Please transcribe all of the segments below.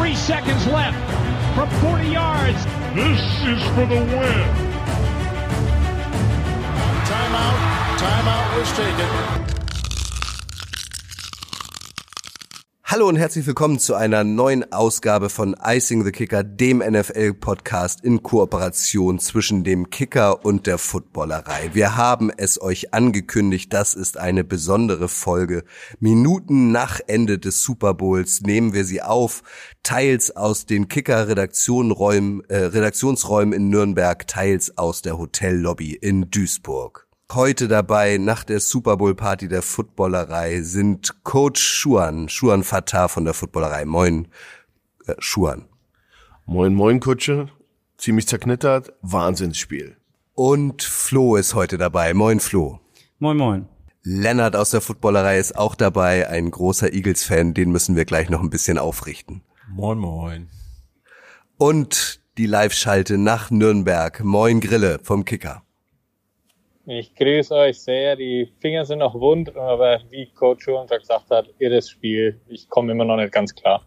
Three seconds left from 40 yards. This is for the win. Timeout. Timeout was taken. Hallo und herzlich willkommen zu einer neuen Ausgabe von Icing the Kicker, dem NFL-Podcast in Kooperation zwischen dem Kicker und der Footballerei. Wir haben es euch angekündigt, das ist eine besondere Folge. Minuten nach Ende des Super Bowls nehmen wir sie auf, teils aus den Kicker-Redaktionsräumen äh, Redaktionsräumen in Nürnberg, teils aus der Hotellobby in Duisburg. Heute dabei nach der Super Bowl Party der Footballerei sind Coach Schuan, Schuan Fatah von der Footballerei. Moin, äh, Schuan. Moin, moin, Kutsche. Ziemlich zerknittert. Wahnsinnsspiel. Und Flo ist heute dabei. Moin, Flo. Moin, moin. Lennart aus der Footballerei ist auch dabei, ein großer Eagles-Fan, den müssen wir gleich noch ein bisschen aufrichten. Moin, moin. Und die Live-Schalte nach Nürnberg. Moin, Grille vom Kicker. Ich grüße euch sehr. Die Finger sind noch wund, aber wie Coach schon gesagt hat, irres Spiel. Ich komme immer noch nicht ganz klar.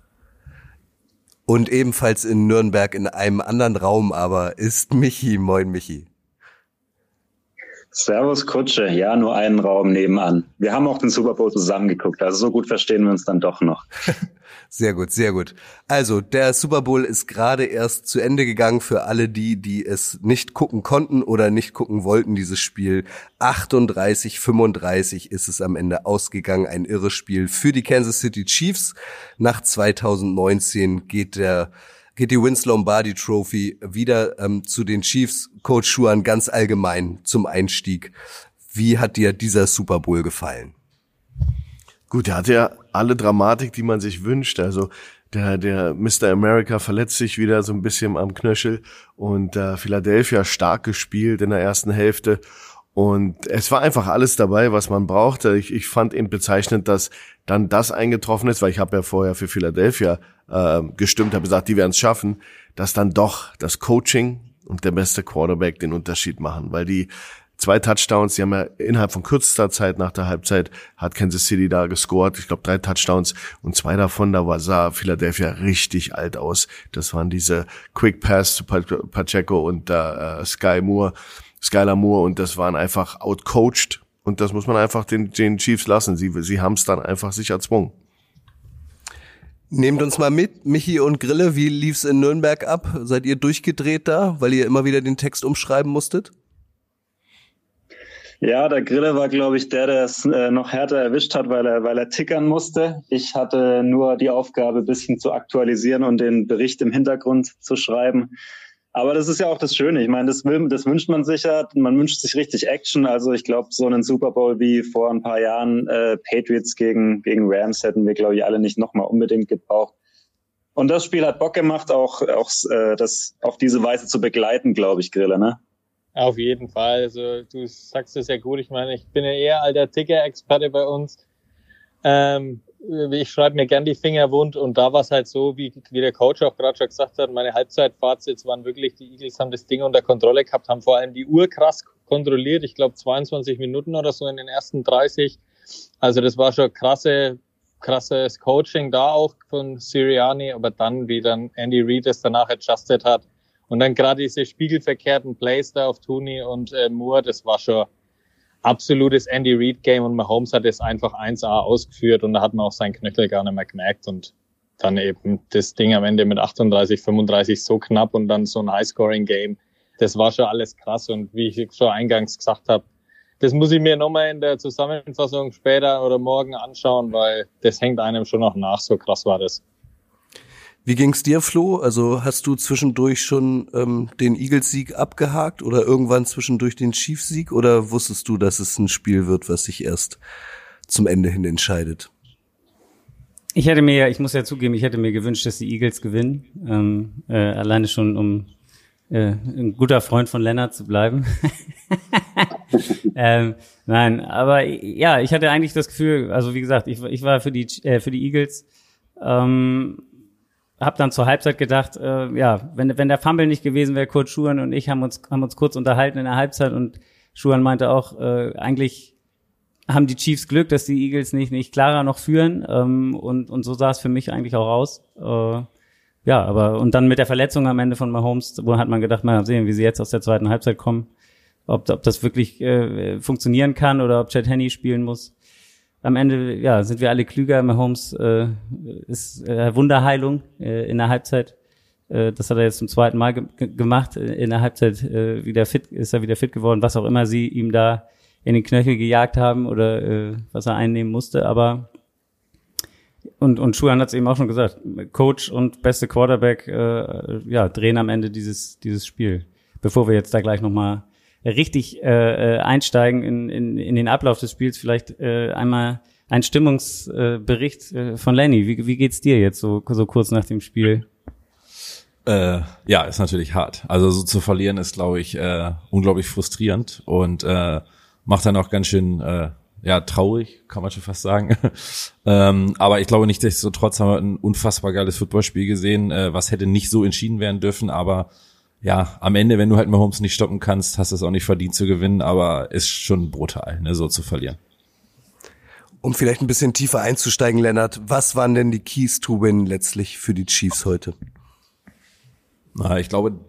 Und ebenfalls in Nürnberg in einem anderen Raum aber ist Michi. Moin, Michi. Servus Kutsche, ja, nur einen Raum nebenan. Wir haben auch den Super Bowl zusammengeguckt, also so gut verstehen wir uns dann doch noch. Sehr gut, sehr gut. Also, der Super Bowl ist gerade erst zu Ende gegangen für alle die, die es nicht gucken konnten oder nicht gucken wollten, dieses Spiel. 38, 35 ist es am Ende ausgegangen. Ein irres Spiel für die Kansas City Chiefs. Nach 2019 geht der geht die Vince Lombardi Trophy wieder ähm, zu den Chiefs. Coach Schuan ganz allgemein zum Einstieg. Wie hat dir dieser Super Bowl gefallen? Gut, er hatte ja alle Dramatik, die man sich wünscht. Also der, der Mr. America verletzt sich wieder so ein bisschen am Knöchel und äh, Philadelphia stark gespielt in der ersten Hälfte. Und es war einfach alles dabei, was man brauchte. Ich, ich fand eben bezeichnend, dass dann das eingetroffen ist, weil ich habe ja vorher für Philadelphia äh, gestimmt, habe gesagt, die werden es schaffen, dass dann doch das Coaching und der beste Quarterback den Unterschied machen, weil die zwei Touchdowns. Die haben ja innerhalb von kürzester Zeit nach der Halbzeit hat Kansas City da gescored. Ich glaube drei Touchdowns und zwei davon, da war sah Philadelphia richtig alt aus. Das waren diese Quick Pass zu Pacheco und äh, Sky Moore, Skylar Moore und das waren einfach outcoached. Und das muss man einfach den, den Chiefs lassen. Sie, sie haben es dann einfach sich erzwungen. Nehmt uns mal mit, Michi und Grille, wie lief's in Nürnberg ab? Seid ihr durchgedreht da, weil ihr immer wieder den Text umschreiben musstet? Ja, der Grille war, glaube ich, der, der es äh, noch härter erwischt hat, weil er, weil er tickern musste. Ich hatte nur die Aufgabe, ein bisschen zu aktualisieren und den Bericht im Hintergrund zu schreiben. Aber das ist ja auch das Schöne. Ich meine, das, will, das wünscht man sich ja. Man wünscht sich richtig Action. Also ich glaube, so einen Super Bowl wie vor ein paar Jahren äh, Patriots gegen, gegen Rams hätten wir, glaube ich, alle nicht nochmal unbedingt gebraucht. Und das Spiel hat Bock gemacht, auch, auch äh, das auf diese Weise zu begleiten, glaube ich, Grille, ne? Auf jeden Fall. Also du sagst es ja gut. Ich meine, ich bin ja eher alter Ticker-Experte bei uns. Ähm, ich schreibe mir gern die Finger wund und da war es halt so, wie, wie der Coach auch gerade schon gesagt hat, meine Halbzeitfazits waren wirklich, die Eagles haben das Ding unter Kontrolle gehabt, haben vor allem die Uhr krass kontrolliert. Ich glaube 22 Minuten oder so in den ersten 30. Also das war schon krasse, krasses Coaching da auch von Siriani, aber dann, wie dann Andy Reid es danach adjusted hat, und dann gerade diese spiegelverkehrten Plays da auf Tooney und äh, Moore, das war schon absolutes Andy Reid Game und Mahomes hat es einfach 1A ausgeführt und da hat man auch seinen Knöchel gar nicht mehr gemerkt und dann eben das Ding am Ende mit 38, 35 so knapp und dann so ein High-Scoring Game. Das war schon alles krass und wie ich schon eingangs gesagt habe, das muss ich mir nochmal in der Zusammenfassung später oder morgen anschauen, weil das hängt einem schon noch nach, so krass war das. Wie ging's dir, Flo? Also hast du zwischendurch schon ähm, den Eagles-Sieg abgehakt oder irgendwann zwischendurch den Chiefs-Sieg oder wusstest du, dass es ein Spiel wird, was sich erst zum Ende hin entscheidet? Ich hätte mir, ich muss ja zugeben, ich hätte mir gewünscht, dass die Eagles gewinnen. Ähm, äh, alleine schon, um äh, ein guter Freund von Lennart zu bleiben. ähm, nein, aber ja, ich hatte eigentlich das Gefühl, also wie gesagt, ich, ich war für die äh, für die Eagles. Ähm, habe dann zur Halbzeit gedacht, äh, ja, wenn, wenn der Fumble nicht gewesen wäre, Kurt Schuhan und ich haben uns, haben uns kurz unterhalten in der Halbzeit und Schuhan meinte auch, äh, eigentlich haben die Chiefs Glück, dass die Eagles nicht, nicht klarer noch führen ähm, und, und so sah es für mich eigentlich auch aus. Äh, ja, aber und dann mit der Verletzung am Ende von Mahomes, wo hat man gedacht, mal sehen, wie sie jetzt aus der zweiten Halbzeit kommen, ob, ob das wirklich äh, funktionieren kann oder ob Chad Henney spielen muss. Am Ende, ja, sind wir alle klüger. Mahomes äh, ist äh, Wunderheilung äh, in der Halbzeit. Äh, das hat er jetzt zum zweiten Mal ge gemacht. In der Halbzeit äh, wieder fit, ist er wieder fit geworden, was auch immer sie ihm da in den Knöchel gejagt haben oder äh, was er einnehmen musste. Aber und, und Schuhan hat es eben auch schon gesagt, Coach und beste Quarterback äh, ja, drehen am Ende dieses, dieses Spiel. Bevor wir jetzt da gleich nochmal richtig äh, äh, einsteigen in, in, in den Ablauf des Spiels, vielleicht äh, einmal ein Stimmungsbericht äh, von Lenny. Wie, wie geht's dir jetzt so, so kurz nach dem Spiel? Äh, ja, ist natürlich hart. Also so zu verlieren ist, glaube ich, äh, unglaublich frustrierend und äh, macht dann auch ganz schön äh, ja, traurig, kann man schon fast sagen. ähm, aber ich glaube nicht, dass so trotz haben wir ein unfassbar geiles Footballspiel gesehen, äh, was hätte nicht so entschieden werden dürfen, aber ja, am Ende, wenn du halt Mahomes nicht stoppen kannst, hast du es auch nicht verdient zu gewinnen, aber ist schon brutal, ne, so zu verlieren. Um vielleicht ein bisschen tiefer einzusteigen, Lennart, was waren denn die Keys to Win letztlich für die Chiefs heute? Na, ich glaube,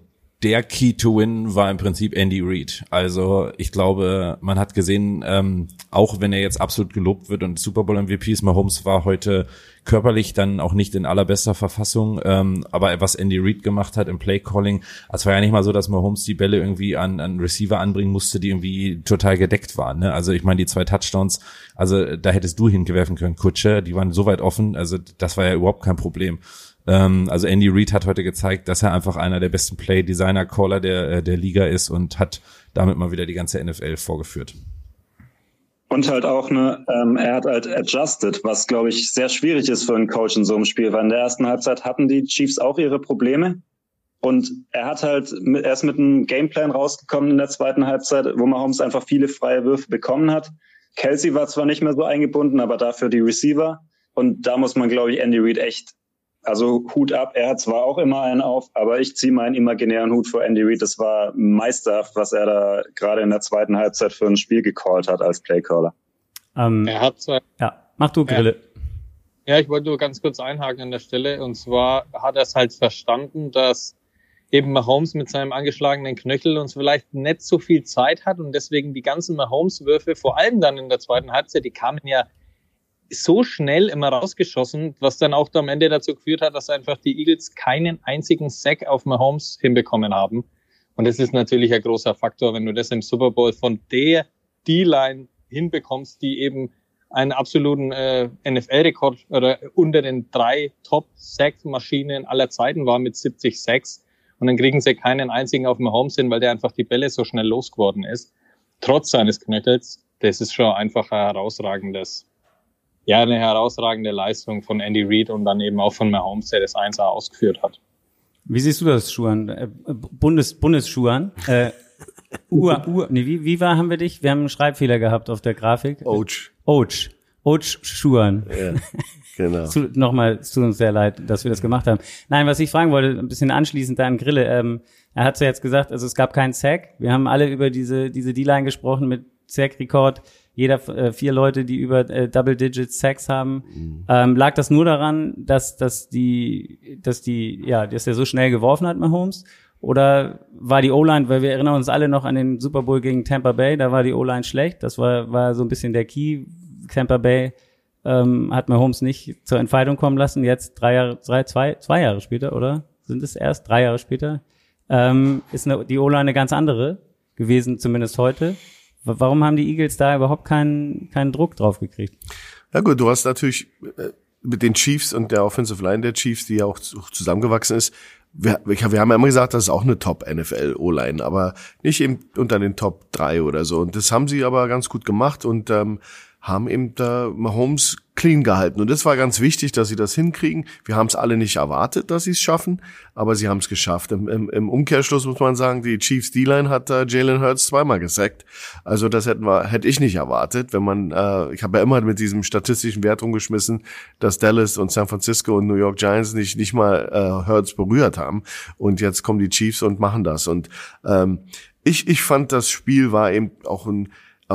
der Key to Win war im Prinzip Andy Reid. Also ich glaube, man hat gesehen, ähm, auch wenn er jetzt absolut gelobt wird und Super Bowl MVP ist, Mahomes war heute körperlich dann auch nicht in allerbester Verfassung. Ähm, aber was Andy Reid gemacht hat im Play Calling, es war ja nicht mal so, dass Mahomes die Bälle irgendwie an, an Receiver anbringen musste, die irgendwie total gedeckt waren. Ne? Also ich meine, die zwei Touchdowns, also da hättest du hingewerfen können, Kutsche, die waren so weit offen, also das war ja überhaupt kein Problem. Ähm, also Andy Reid hat heute gezeigt, dass er einfach einer der besten Play-Designer-Caller der, äh, der Liga ist und hat damit mal wieder die ganze NFL vorgeführt. Und halt auch ne, ähm, er hat halt adjusted, was glaube ich sehr schwierig ist für einen Coach in so einem Spiel, weil in der ersten Halbzeit hatten die Chiefs auch ihre Probleme. Und er hat halt, er ist mit einem Gameplan rausgekommen in der zweiten Halbzeit, wo Mahomes einfach viele freie Würfe bekommen hat. Kelsey war zwar nicht mehr so eingebunden, aber dafür die Receiver. Und da muss man, glaube ich, Andy Reid echt also Hut ab, er hat zwar auch immer einen auf, aber ich ziehe meinen imaginären Hut vor Andy Reid. Das war meisterhaft, was er da gerade in der zweiten Halbzeit für ein Spiel gecallt hat als Playcaller. Ähm, er hat zwar, ja, mach du Grille. Ja, ich wollte nur ganz kurz einhaken an der Stelle. Und zwar hat er es halt verstanden, dass eben Mahomes mit seinem angeschlagenen Knöchel uns vielleicht nicht so viel Zeit hat und deswegen die ganzen Mahomes-Würfe, vor allem dann in der zweiten Halbzeit, die kamen ja so schnell immer rausgeschossen, was dann auch am Ende dazu geführt hat, dass einfach die Eagles keinen einzigen Sack auf Mahomes hinbekommen haben. Und das ist natürlich ein großer Faktor, wenn du das im Super Bowl von der D-Line hinbekommst, die eben einen absoluten äh, NFL-Rekord oder unter den drei Top-Sack-Maschinen aller Zeiten war mit 70 Sacks. Und dann kriegen sie keinen einzigen auf Mahomes hin, weil der einfach die Bälle so schnell losgeworden ist. Trotz seines Knöchels. Das ist schon einfach ein herausragendes ja, eine herausragende Leistung von Andy Reid und dann eben auch von Mahomes, der das 1 ausgeführt hat. Wie siehst du das, Schuhan? Äh, Bundes, Bundesschuhan? Äh, Ur, Ur, nee, wie, wie war, haben wir dich? Wir haben einen Schreibfehler gehabt auf der Grafik. Ouch. Ouch. Ouch Schuhan. Ja, genau. zu, Nochmal, es tut uns sehr leid, dass wir das gemacht haben. Nein, was ich fragen wollte, ein bisschen anschließend an Grille, ähm, er hat ja jetzt gesagt, also es gab keinen Sack. Wir haben alle über diese, diese D-Line gesprochen mit Sack-Rekord jeder äh, vier Leute, die über äh, Double Digit Sex haben. Mhm. Ähm, lag das nur daran, dass, dass die, dass die, ja, dass er so schnell geworfen hat, Mahomes? Oder war die O-Line, weil wir erinnern uns alle noch an den Super Bowl gegen Tampa Bay, da war die O-Line schlecht. Das war, war so ein bisschen der Key. Tampa Bay ähm, hat Mahomes nicht zur Entfaltung kommen lassen. Jetzt drei Jahre, drei, zwei, zwei Jahre später, oder? Sind es erst drei Jahre später? Ähm, ist eine, die O-Line eine ganz andere gewesen, zumindest heute. Warum haben die Eagles da überhaupt keinen, keinen Druck drauf gekriegt? Ja gut, du hast natürlich äh, mit den Chiefs und der Offensive Line der Chiefs, die ja auch zusammengewachsen ist, wir, wir haben ja immer gesagt, das ist auch eine Top-NFL-O-Line, aber nicht eben unter den Top 3 oder so. Und das haben sie aber ganz gut gemacht und ähm, haben eben da Mahomes clean gehalten. Und das war ganz wichtig, dass sie das hinkriegen. Wir haben es alle nicht erwartet, dass sie es schaffen, aber sie haben es geschafft. Im, im, Im, Umkehrschluss muss man sagen, die Chiefs D-Line hat da Jalen Hurts zweimal gesackt. Also das hätten wir, hätte ich nicht erwartet, wenn man, äh, ich habe ja immer mit diesem statistischen Wert rumgeschmissen, dass Dallas und San Francisco und New York Giants nicht nicht mal äh, Hurts berührt haben. Und jetzt kommen die Chiefs und machen das. Und ähm, ich, ich fand, das Spiel war eben auch ein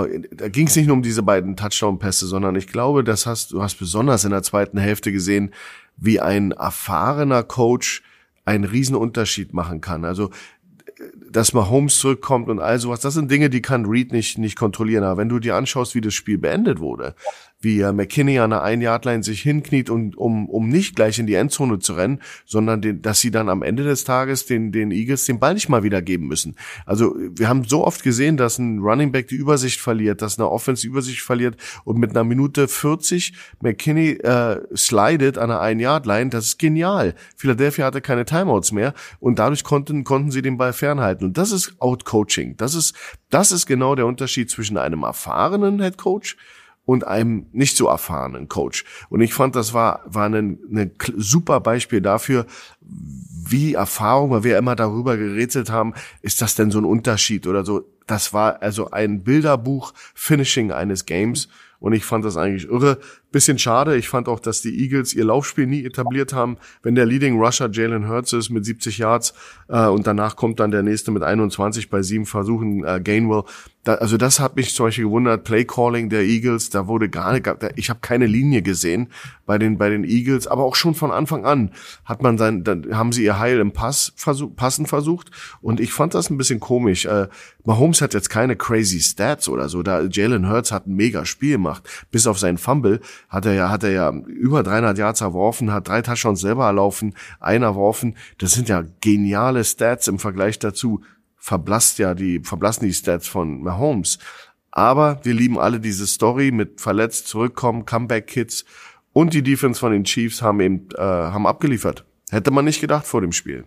da ging es nicht nur um diese beiden Touchdown-Pässe, sondern ich glaube, das hast du hast besonders in der zweiten Hälfte gesehen, wie ein erfahrener Coach einen riesen Unterschied machen kann. Also dass Mahomes zurückkommt und all sowas, das sind Dinge, die kann Reed nicht, nicht kontrollieren. Aber wenn du dir anschaust, wie das Spiel beendet wurde, wie McKinney an der Ein-Yard-Line sich hinkniet, und, um, um nicht gleich in die Endzone zu rennen, sondern den, dass sie dann am Ende des Tages den, den Eagles den Ball nicht mal wieder geben müssen. Also wir haben so oft gesehen, dass ein Running Back die Übersicht verliert, dass eine Offense die Übersicht verliert und mit einer Minute 40 McKinney äh, slidet an der Ein-Yard-Line. Das ist genial. Philadelphia hatte keine Timeouts mehr und dadurch konnten, konnten sie den Ball fernhalten. Und das ist Outcoaching. Das ist, das ist genau der Unterschied zwischen einem erfahrenen Head Coach und einem nicht so erfahrenen Coach. Und ich fand, das war, war ein, ein super Beispiel dafür, wie Erfahrung, weil wir immer darüber gerätselt haben, ist das denn so ein Unterschied oder so. Das war also ein Bilderbuch Finishing eines Games. Und ich fand das eigentlich irre. Bisschen schade. Ich fand auch, dass die Eagles ihr Laufspiel nie etabliert haben. Wenn der Leading Rusher Jalen Hurts ist mit 70 Yards äh, und danach kommt dann der nächste mit 21 bei sieben Versuchen äh, Gainwell. Da, also das hat mich zum Beispiel gewundert. Play Calling der Eagles, da wurde gar nicht, ich habe keine Linie gesehen bei den bei den Eagles, aber auch schon von Anfang an hat man dann, dann haben sie ihr Heil im Pass versuch, passen versucht und ich fand das ein bisschen komisch. Äh, Mahomes hat jetzt keine crazy Stats oder so. Da Jalen Hurts hat ein mega Spiel gemacht, bis auf seinen Fumble hat er ja, hat er ja über 300 Yards erworfen, hat drei Touchdowns selber erlaufen, einer erworfen. Das sind ja geniale Stats im Vergleich dazu. Verblasst ja die, verblassen die Stats von Mahomes. Aber wir lieben alle diese Story mit verletzt zurückkommen, Comeback-Kids und die Defense von den Chiefs haben eben, äh, haben abgeliefert. Hätte man nicht gedacht vor dem Spiel.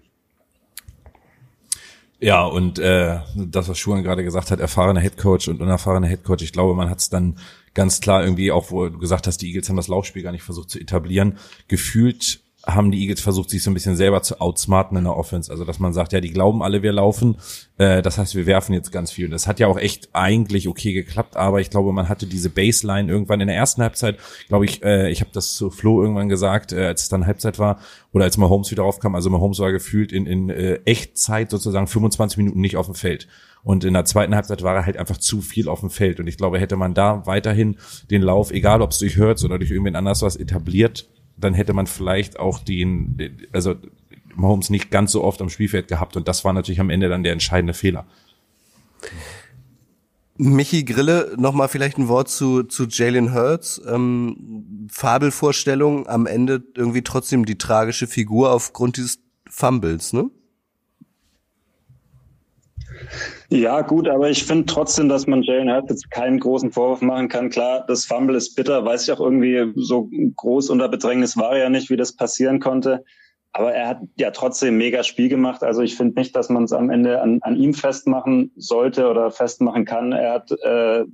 Ja, und äh, das, was Schuhan gerade gesagt hat, erfahrener Headcoach und unerfahrener Headcoach, ich glaube, man hat es dann ganz klar irgendwie, auch wo du gesagt hast, die Eagles haben das Laufspiel gar nicht versucht zu etablieren, gefühlt haben die Eagles versucht, sich so ein bisschen selber zu outsmarten in der Offense. Also, dass man sagt, ja, die glauben alle, wir laufen. Äh, das heißt, wir werfen jetzt ganz viel. Und das hat ja auch echt eigentlich okay geklappt, aber ich glaube, man hatte diese Baseline irgendwann in der ersten Halbzeit, glaube ich, äh, ich habe das zu Flo irgendwann gesagt, äh, als es dann Halbzeit war, oder als Mahomes wieder aufkam. Also Mahomes war gefühlt in, in Echtzeit sozusagen 25 Minuten nicht auf dem Feld. Und in der zweiten Halbzeit war er halt einfach zu viel auf dem Feld. Und ich glaube, hätte man da weiterhin den Lauf, egal ob es durch Hurts oder durch irgendwen anders was etabliert, dann hätte man vielleicht auch den, also Mahomes nicht ganz so oft am Spielfeld gehabt und das war natürlich am Ende dann der entscheidende Fehler. Michi Grille, nochmal vielleicht ein Wort zu, zu Jalen Hurts. Ähm, Fabelvorstellung, am Ende irgendwie trotzdem die tragische Figur aufgrund dieses Fumbles, ne? Ja, gut, aber ich finde trotzdem, dass man Jalen Hurts jetzt keinen großen Vorwurf machen kann. Klar, das Fumble ist bitter, weiß ich auch irgendwie, so groß unter Bedrängnis war er ja nicht, wie das passieren konnte. Aber er hat ja trotzdem mega Spiel gemacht. Also ich finde nicht, dass man es am Ende an, an ihm festmachen sollte oder festmachen kann. Er hat, äh,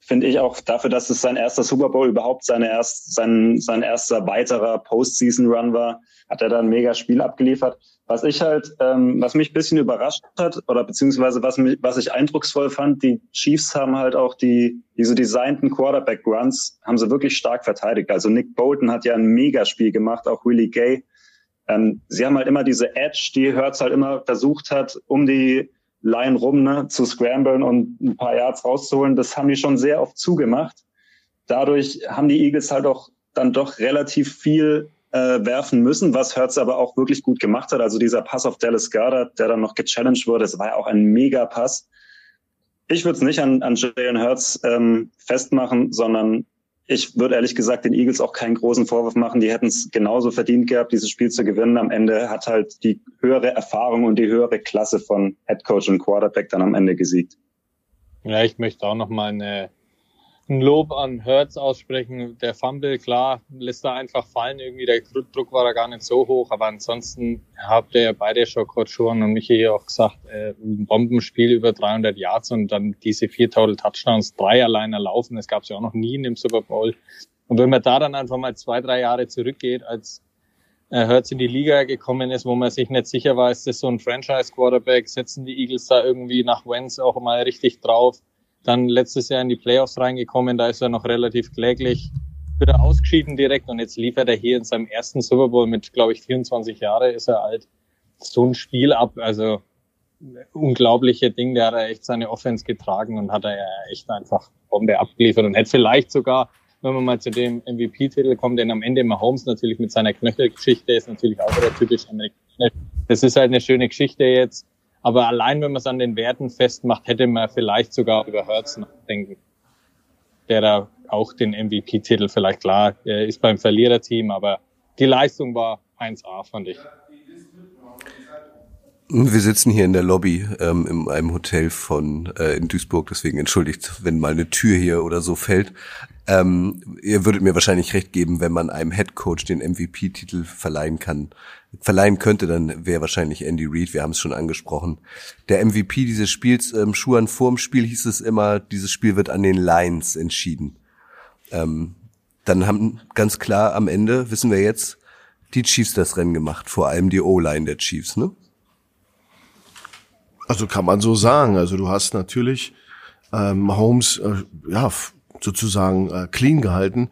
finde ich auch dafür, dass es sein erster Super Bowl überhaupt seine erst, sein, sein erster weiterer Postseason-Run war, hat er da ein mega Spiel abgeliefert. Was ich halt, ähm, was mich bisschen überrascht hat oder beziehungsweise was mich, was ich eindrucksvoll fand, die Chiefs haben halt auch die diese designten Quarterback Runs haben sie wirklich stark verteidigt. Also Nick Bolton hat ja ein Megaspiel gemacht, auch Willie Gay. Ähm, sie haben halt immer diese Edge, die Hurts halt immer versucht hat, um die Line rum ne, zu scramblen und ein paar Yards rauszuholen. Das haben die schon sehr oft zugemacht. Dadurch haben die Eagles halt auch dann doch relativ viel äh, werfen müssen, was Hertz aber auch wirklich gut gemacht hat. Also dieser Pass auf Dallas Goddard, der dann noch gechallenged wurde, das war ja auch ein Mega-Pass. Ich würde es nicht an, an Jalen Hurts ähm, festmachen, sondern ich würde ehrlich gesagt den Eagles auch keinen großen Vorwurf machen. Die hätten es genauso verdient gehabt, dieses Spiel zu gewinnen. Am Ende hat halt die höhere Erfahrung und die höhere Klasse von Head Coach und Quarterback dann am Ende gesiegt. Ja, ich möchte auch noch mal eine ein Lob an Hertz aussprechen. Der Fumble, klar, lässt er einfach fallen. Irgendwie der Druck war da gar nicht so hoch. Aber ansonsten habt ihr ja beide schon kurz schon und Michi auch gesagt, äh, ein Bombenspiel über 300 Yards und dann diese vier Total Touchdowns, drei alleine laufen. Das gab es ja auch noch nie in dem Super Bowl. Und wenn man da dann einfach mal zwei, drei Jahre zurückgeht, als äh, Hertz in die Liga gekommen ist, wo man sich nicht sicher war, ist das so ein Franchise-Quarterback, setzen die Eagles da irgendwie nach Wentz auch mal richtig drauf dann letztes Jahr in die Playoffs reingekommen, da ist er noch relativ kläglich wieder ausgeschieden direkt und jetzt liefert er hier in seinem ersten Super Bowl mit, glaube ich, 24 Jahre ist er alt, so ein Spiel ab. Also unglaubliche Ding, der hat er echt seine Offense getragen und hat er ja echt einfach Bombe abgeliefert und hätte vielleicht sogar wenn man mal zu dem MVP-Titel kommt, denn am Ende Mahomes natürlich mit seiner Knöchelgeschichte ist natürlich auch wieder typisch amerikanisch. Das ist halt eine schöne Geschichte jetzt. Aber allein, wenn man es an den Werten festmacht, hätte man vielleicht sogar über Hertz nachdenken. Der da auch den MVP-Titel vielleicht klar, ist beim Verliererteam, aber die Leistung war 1A, fand ich. Wir sitzen hier in der Lobby ähm, in einem Hotel von äh, in Duisburg, deswegen entschuldigt, wenn mal eine Tür hier oder so fällt. Ähm, ihr würdet mir wahrscheinlich recht geben, wenn man einem Head Coach den MVP-Titel verleihen kann, verleihen könnte, dann wäre wahrscheinlich Andy Reid. Wir haben es schon angesprochen. Der MVP dieses Spiels, ähm, Schuhan vorm Spiel hieß es immer, dieses Spiel wird an den Lions entschieden. Ähm, dann haben ganz klar am Ende wissen wir jetzt die Chiefs das Rennen gemacht, vor allem die O-Line der Chiefs, ne? Also kann man so sagen. Also du hast natürlich ähm, Holmes äh, ja sozusagen äh, clean gehalten.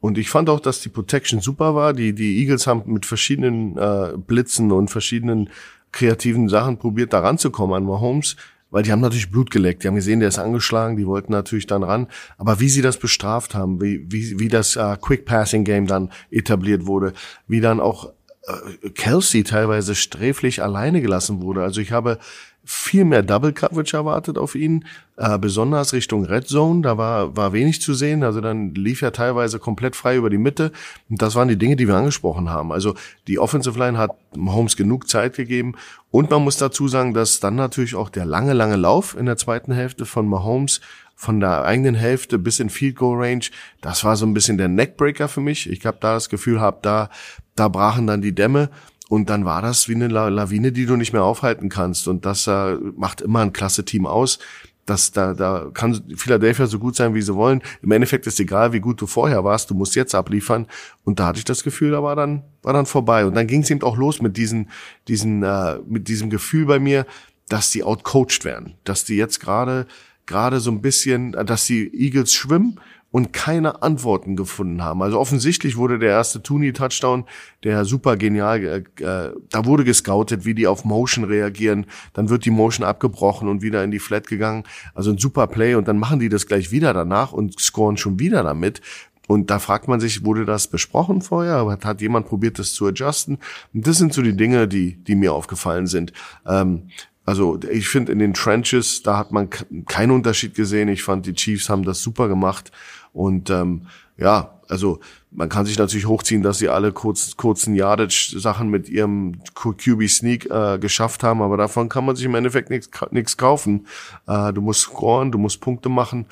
Und ich fand auch, dass die Protection super war. Die, die Eagles haben mit verschiedenen äh, Blitzen und verschiedenen kreativen Sachen probiert, da ranzukommen an Mahomes, weil die haben natürlich Blut geleckt. Die haben gesehen, der ist angeschlagen, die wollten natürlich dann ran. Aber wie sie das bestraft haben, wie, wie, wie das äh, Quick Passing Game dann etabliert wurde, wie dann auch äh, Kelsey teilweise sträflich alleine gelassen wurde. Also ich habe viel mehr Double Coverage erwartet auf ihn, äh, besonders Richtung Red Zone. Da war, war wenig zu sehen. Also dann lief er teilweise komplett frei über die Mitte. Und das waren die Dinge, die wir angesprochen haben. Also die Offensive Line hat Holmes genug Zeit gegeben. Und man muss dazu sagen, dass dann natürlich auch der lange, lange Lauf in der zweiten Hälfte von Mahomes von der eigenen Hälfte bis in Field Goal Range, das war so ein bisschen der Neckbreaker für mich. Ich habe da das Gefühl, hab da da brachen dann die Dämme und dann war das wie eine Lawine, die du nicht mehr aufhalten kannst. Und das äh, macht immer ein klasse Team aus. Das, da, da kann Philadelphia so gut sein, wie sie wollen. Im Endeffekt ist egal, wie gut du vorher warst, du musst jetzt abliefern. Und da hatte ich das Gefühl, da war dann, war dann vorbei. Und dann ging es eben auch los mit diesen, diesen, äh, mit diesem Gefühl bei mir, dass die outcoached werden. Dass die jetzt gerade, gerade so ein bisschen, dass die Eagles schwimmen und keine Antworten gefunden haben. Also offensichtlich wurde der erste Tooney-Touchdown, der super genial, äh, äh, da wurde gescoutet, wie die auf Motion reagieren, dann wird die Motion abgebrochen und wieder in die Flat gegangen. Also ein super Play und dann machen die das gleich wieder danach und scoren schon wieder damit. Und da fragt man sich, wurde das besprochen vorher? Hat, hat jemand probiert, das zu adjusten? Und das sind so die Dinge, die, die mir aufgefallen sind. Ähm, also ich finde in den Trenches, da hat man keinen Unterschied gesehen. Ich fand, die Chiefs haben das super gemacht. Und ähm, ja, also man kann sich natürlich hochziehen, dass sie alle kurz, kurzen Yardage-Sachen mit ihrem QB-Sneak äh, geschafft haben, aber davon kann man sich im Endeffekt nichts kaufen. Äh, du musst scoren, du musst Punkte machen.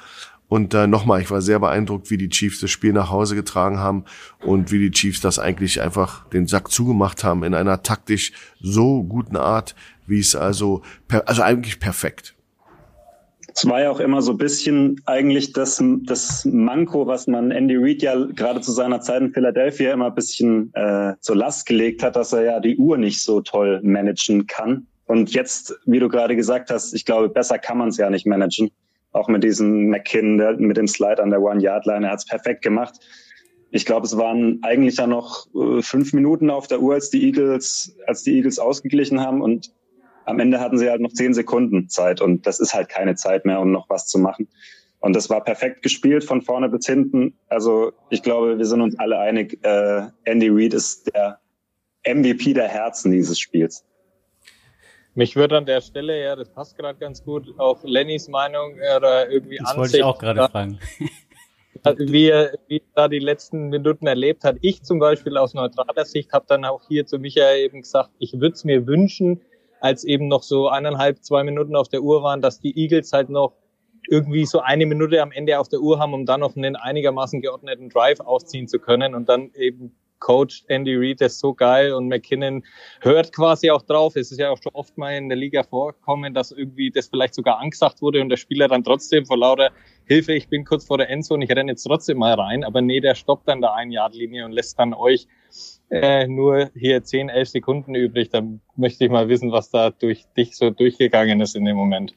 Und äh, nochmal, ich war sehr beeindruckt, wie die Chiefs das Spiel nach Hause getragen haben und wie die Chiefs das eigentlich einfach den Sack zugemacht haben in einer taktisch so guten Art, wie es also, also eigentlich perfekt. Es war ja auch immer so ein bisschen eigentlich das, das Manko, was man Andy Reid ja gerade zu seiner Zeit in Philadelphia immer ein bisschen äh, zur Last gelegt hat, dass er ja die Uhr nicht so toll managen kann. Und jetzt, wie du gerade gesagt hast, ich glaube, besser kann man es ja nicht managen. Auch mit diesem McKinn, der, mit dem Slide an der One-Yard-Line, er hat es perfekt gemacht. Ich glaube, es waren eigentlich ja noch äh, fünf Minuten auf der Uhr, als die Eagles, als die Eagles ausgeglichen haben. Und am Ende hatten sie halt noch zehn Sekunden Zeit und das ist halt keine Zeit mehr, um noch was zu machen. Und das war perfekt gespielt von vorne bis hinten. Also ich glaube, wir sind uns alle einig, äh, Andy Reid ist der MVP der Herzen dieses Spiels. Mich würde an der Stelle, ja, das passt gerade ganz gut, auf Lennys Meinung oder irgendwie Das wollte ich auch gerade fragen. Wie er, wie er da die letzten Minuten erlebt hat. Ich zum Beispiel aus neutraler Sicht habe dann auch hier zu Michael eben gesagt, ich würde es mir wünschen, als eben noch so eineinhalb, zwei Minuten auf der Uhr waren, dass die Eagles halt noch irgendwie so eine Minute am Ende auf der Uhr haben, um dann noch einen einigermaßen geordneten Drive ausziehen zu können und dann eben Coach Andy Reid ist so geil und McKinnon hört quasi auch drauf. Es ist ja auch schon oft mal in der Liga vorkommen, dass irgendwie das vielleicht sogar angesagt wurde und der Spieler dann trotzdem vor lauter Hilfe, ich bin kurz vor der Endzone, ich renne jetzt trotzdem mal rein, aber nee, der stoppt dann der Ein-Yard-Linie und lässt dann euch äh, nur hier 10, 11 Sekunden übrig. Dann möchte ich mal wissen, was da durch dich so durchgegangen ist in dem Moment.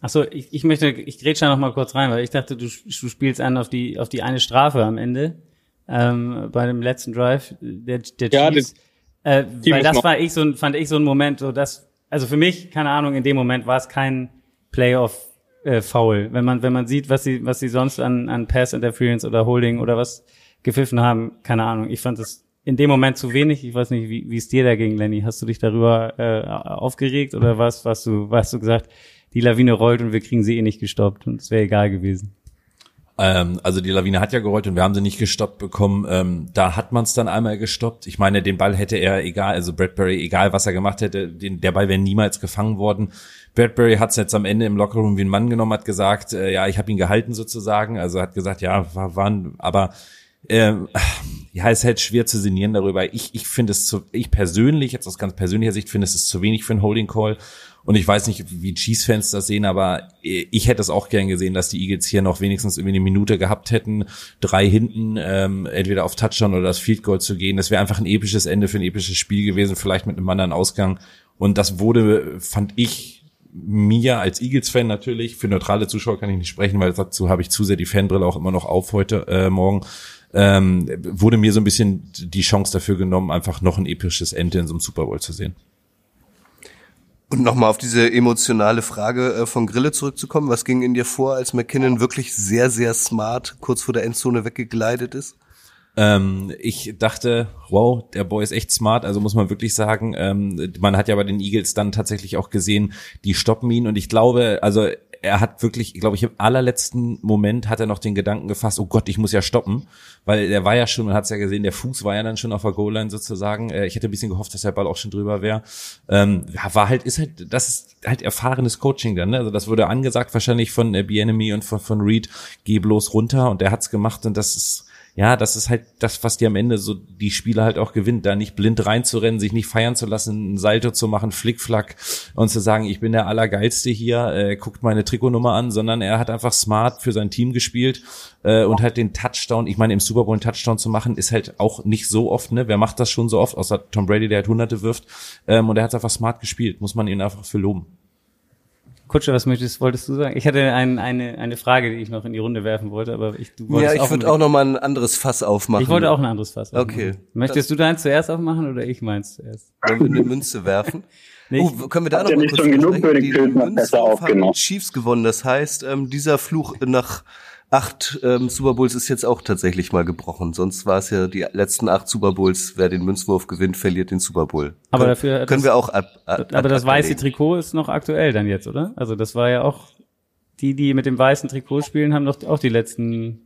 Achso, ich, ich möchte, ich grätsche da noch mal kurz rein, weil ich dachte, du, du spielst an auf die, auf die eine Strafe am Ende, ähm, bei dem letzten Drive der, der ja, Chiefs. Das, äh, weil das war ich so, fand ich so ein Moment, so dass, also für mich, keine Ahnung, in dem Moment war es kein Playoff äh, faul. Wenn man, wenn man sieht, was sie, was sie sonst an, an Pass Interference oder Holding oder was gepfiffen haben, keine Ahnung. Ich fand das in dem Moment zu wenig. Ich weiß nicht, wie, wie es dir da ging, Lenny. Hast du dich darüber äh, aufgeregt oder was, was du, was du gesagt, die Lawine rollt und wir kriegen sie eh nicht gestoppt und es wäre egal gewesen. Ähm, also die Lawine hat ja gerollt und wir haben sie nicht gestoppt bekommen. Ähm, da hat man es dann einmal gestoppt. Ich meine, den Ball hätte er egal, also Bradbury, egal was er gemacht hätte, den, der Ball wäre niemals gefangen worden. Bradbury hat es jetzt am Ende im Lockerroom wie ein Mann genommen, hat gesagt, äh, ja, ich habe ihn gehalten sozusagen. Also hat gesagt, ja, war, waren, aber ähm, ja, es ist halt schwer zu sinnieren darüber. Ich, ich finde es zu, ich persönlich, jetzt aus ganz persönlicher Sicht, finde es ist zu wenig für einen Holding Call. Und ich weiß nicht, wie Chiefs-Fans das sehen, aber ich hätte es auch gern gesehen, dass die Eagles hier noch wenigstens irgendwie eine Minute gehabt hätten, drei hinten, ähm, entweder auf Touchdown oder das Field Goal zu gehen. Das wäre einfach ein episches Ende für ein episches Spiel gewesen, vielleicht mit einem anderen Ausgang. Und das wurde, fand ich, mir als Eagles-Fan natürlich, für neutrale Zuschauer kann ich nicht sprechen, weil dazu habe ich zu sehr die Fanbrille auch immer noch auf heute äh, Morgen ähm, wurde mir so ein bisschen die Chance dafür genommen, einfach noch ein episches Ende in so einem Super Bowl zu sehen. Und nochmal auf diese emotionale Frage äh, von Grille zurückzukommen. Was ging in dir vor, als McKinnon wirklich sehr, sehr smart kurz vor der Endzone weggegleitet ist? Ähm, ich dachte, wow, der Boy ist echt smart, also muss man wirklich sagen. Ähm, man hat ja bei den Eagles dann tatsächlich auch gesehen, die stoppen ihn und ich glaube, also er hat wirklich, glaube ich, im allerletzten Moment hat er noch den Gedanken gefasst, oh Gott, ich muss ja stoppen, weil er war ja schon, man hat es ja gesehen, der Fuß war ja dann schon auf der Goal-Line sozusagen. Äh, ich hätte ein bisschen gehofft, dass der Ball auch schon drüber wäre. Ähm, war halt, ist halt, das ist halt erfahrenes Coaching dann, ne? Also das wurde angesagt wahrscheinlich von äh, Bienemy und von, von Reed, geh bloß runter und der hat's gemacht und das ist, ja, das ist halt das, was dir am Ende so die Spiele halt auch gewinnt, da nicht blind reinzurennen, sich nicht feiern zu lassen, ein Salto zu machen, Flickflack und zu sagen, ich bin der Allergeilste hier, äh, guckt meine Trikotnummer an, sondern er hat einfach smart für sein Team gespielt äh, und halt den Touchdown, ich meine, im Super Bowl einen Touchdown zu machen, ist halt auch nicht so oft, ne? Wer macht das schon so oft, außer Tom Brady, der halt Hunderte wirft, ähm, und er hat einfach smart gespielt, muss man ihn einfach für loben. Kutscher, was möchtest, wolltest du sagen? Ich hatte ein, eine, eine Frage, die ich noch in die Runde werfen wollte, aber ich, du wolltest Ja, ich würde auch noch mal ein anderes Fass aufmachen. Ich wollte auch ein anderes Fass aufmachen. Okay. Möchtest du deins zuerst aufmachen oder ich meins zuerst? Wollen wir eine Münze werfen? Nee, Oh, können wir da noch mal kurz schon genug für den haben aufgenommen? die Chiefs gewonnen. Das heißt, ähm, dieser Fluch nach acht ähm, Super Bowls ist jetzt auch tatsächlich mal gebrochen. Sonst war es ja die letzten acht Super Bowls. Wer den Münzwurf gewinnt, verliert den Super Bowl. Aber können, dafür- können das- wir auch ab, ab, aber das ab- weiße ablegen. Trikot ist noch aktuell dann jetzt, oder? Also das war ja auch, die, die mit dem weißen Trikot spielen, haben doch auch die letzten,